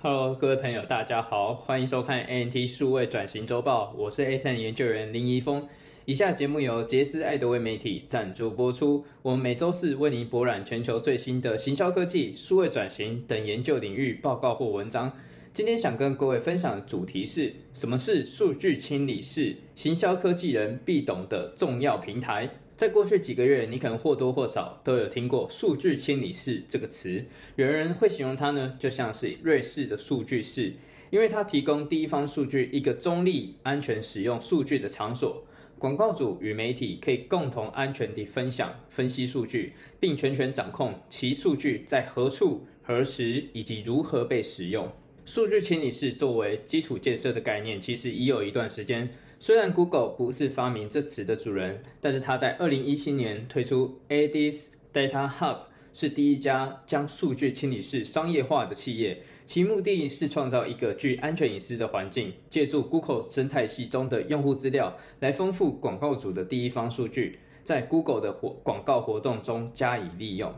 Hello，各位朋友，大家好，欢迎收看 ANT 数位转型周报，我是 A Ten 研究员林怡峰。以下节目由杰斯爱德威媒体赞助播出。我们每周四为您博览全球最新的行销科技、数位转型等研究领域报告或文章。今天想跟各位分享的主题是什么是数据清理室？行销科技人必懂的重要平台。在过去几个月，你可能或多或少都有听过“数据清理室”这个词。有人会形容它呢，就像是瑞士的数据室，因为它提供第一方数据一个中立、安全使用数据的场所。广告主与媒体可以共同安全地分享、分析数据，并全权掌控其数据在何处、何时以及如何被使用。数据清理室作为基础建设的概念，其实已有一段时间。虽然 Google 不是发明这词的主人，但是他在二零一七年推出 ADIS Data Hub，是第一家将数据清理式商业化的企业。其目的是创造一个具安全隐私的环境，借助 Google 生态系中的用户资料，来丰富广告主的第一方数据，在 Google 的活广告活动中加以利用。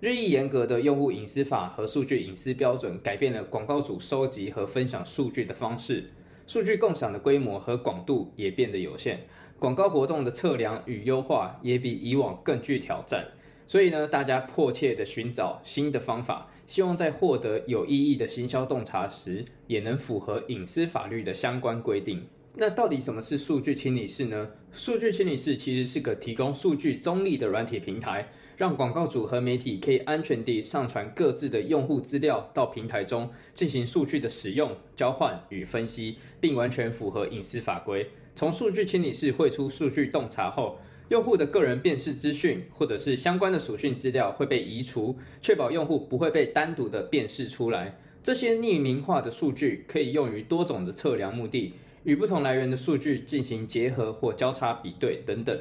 日益严格的用户隐私法和数据隐私标准，改变了广告主收集和分享数据的方式。数据共享的规模和广度也变得有限，广告活动的测量与优化也比以往更具挑战。所以呢，大家迫切地寻找新的方法，希望在获得有意义的行销洞察时，也能符合隐私法律的相关规定。那到底什么是数据清理室呢？数据清理室其实是个提供数据中立的软体平台，让广告主和媒体可以安全地上传各自的用户资料到平台中，进行数据的使用、交换与分析，并完全符合隐私法规。从数据清理室汇出数据洞察后，用户的个人辨识资讯或者是相关的属性资料会被移除，确保用户不会被单独的辨识出来。这些匿名化的数据可以用于多种的测量目的。与不同来源的数据进行结合或交叉比对等等。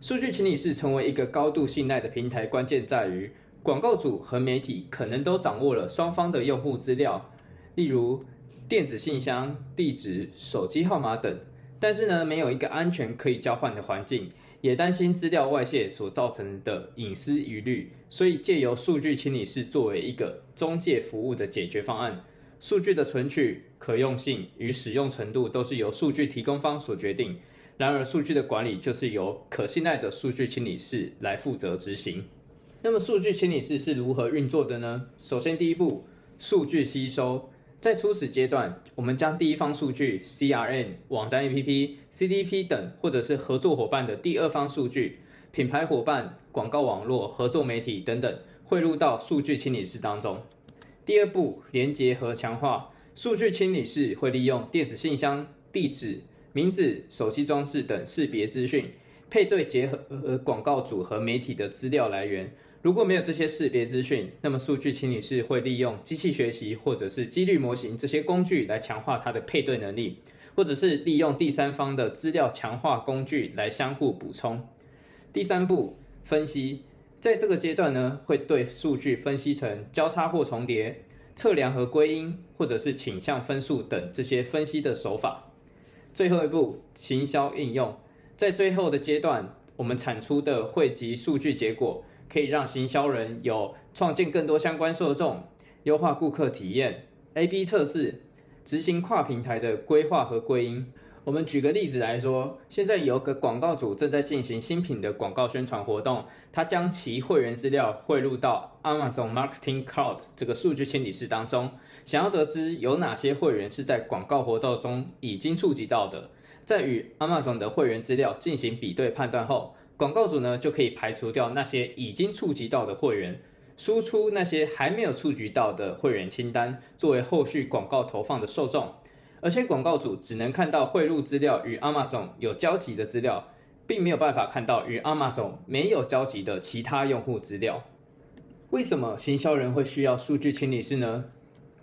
数据清理室成为一个高度信赖的平台，关键在于广告主和媒体可能都掌握了双方的用户资料，例如电子信箱、地址、手机号码等。但是呢，没有一个安全可以交换的环境，也担心资料外泄所造成的隐私疑虑。所以，借由数据清理室作为一个中介服务的解决方案。数据的存取、可用性与使用程度都是由数据提供方所决定。然而，数据的管理就是由可信赖的数据清理室来负责执行。那么，数据清理室是如何运作的呢？首先，第一步，数据吸收。在初始阶段，我们将第一方数据 （CRM）、网站 APP、CDP 等，或者是合作伙伴的第二方数据、品牌伙伴、广告网络、合作媒体等等，汇入到数据清理室当中。第二步，连接和强化数据清理室会利用电子信箱、地址、名字、手机装置等识别资讯，配对结合和广告组和媒体的资料来源。如果没有这些识别资讯，那么数据清理室会利用机器学习或者是几率模型这些工具来强化它的配对能力，或者是利用第三方的资料强化工具来相互补充。第三步，分析。在这个阶段呢，会对数据分析成交叉或重叠、测量和归因，或者是倾向分数等这些分析的手法。最后一步，行销应用，在最后的阶段，我们产出的汇集数据结果，可以让行销人有创建更多相关受众、优化顾客体验、A/B 测试、执行跨平台的规划和归因。我们举个例子来说，现在有个广告主正在进行新品的广告宣传活动，他将其会员资料汇入到 Amazon Marketing Cloud 这个数据清理室当中，想要得知有哪些会员是在广告活动中已经触及到的，在与 Amazon 的会员资料进行比对判断后，广告主呢就可以排除掉那些已经触及到的会员，输出那些还没有触及到的会员清单，作为后续广告投放的受众。而且广告主只能看到汇入资料与 Amazon 有交集的资料，并没有办法看到与 Amazon 没有交集的其他用户资料。为什么行销人会需要数据清理室呢？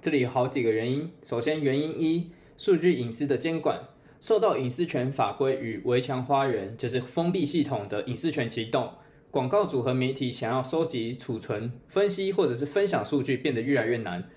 这里有好几个原因。首先，原因一，数据隐私的监管，受到隐私权法规与围墙花园，就是封闭系统的隐私权启动，广告主和媒体想要收集、储存、分析或者是分享数据变得越来越难。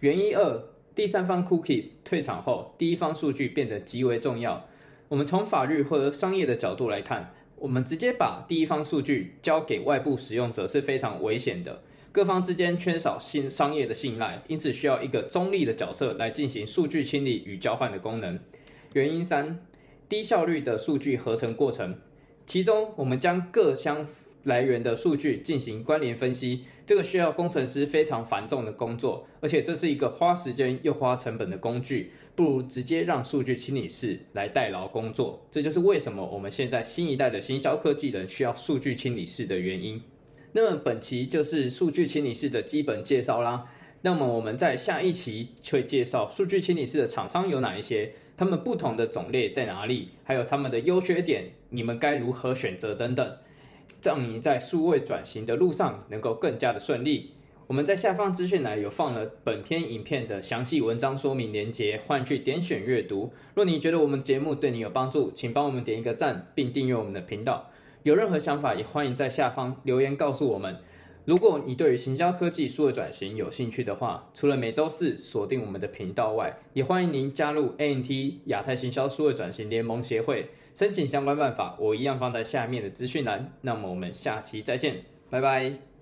原因二。第三方 cookies 退场后，第一方数据变得极为重要。我们从法律或者商业的角度来看，我们直接把第一方数据交给外部使用者是非常危险的，各方之间缺少信商业的信赖，因此需要一个中立的角色来进行数据清理与交换的功能。原因三，低效率的数据合成过程，其中我们将各相来源的数据进行关联分析，这个需要工程师非常繁重的工作，而且这是一个花时间又花成本的工具，不如直接让数据清理师来代劳工作。这就是为什么我们现在新一代的行销科技人需要数据清理师的原因。那么本期就是数据清理师的基本介绍啦。那么我们在下一期会介绍数据清理师的厂商有哪一些，他们不同的种类在哪里，还有他们的优缺点，你们该如何选择等等。让你在数位转型的路上能够更加的顺利。我们在下方资讯栏有放了本篇影片的详细文章说明连结，欢迎去点选阅读。若你觉得我们节目对你有帮助，请帮我们点一个赞，并订阅我们的频道。有任何想法，也欢迎在下方留言告诉我们。如果你对于行销科技数位转型有兴趣的话，除了每周四锁定我们的频道外，也欢迎您加入 ANT 亚太行销数位转型联盟协会，申请相关办法，我一样放在下面的资讯栏。那么我们下期再见，拜拜。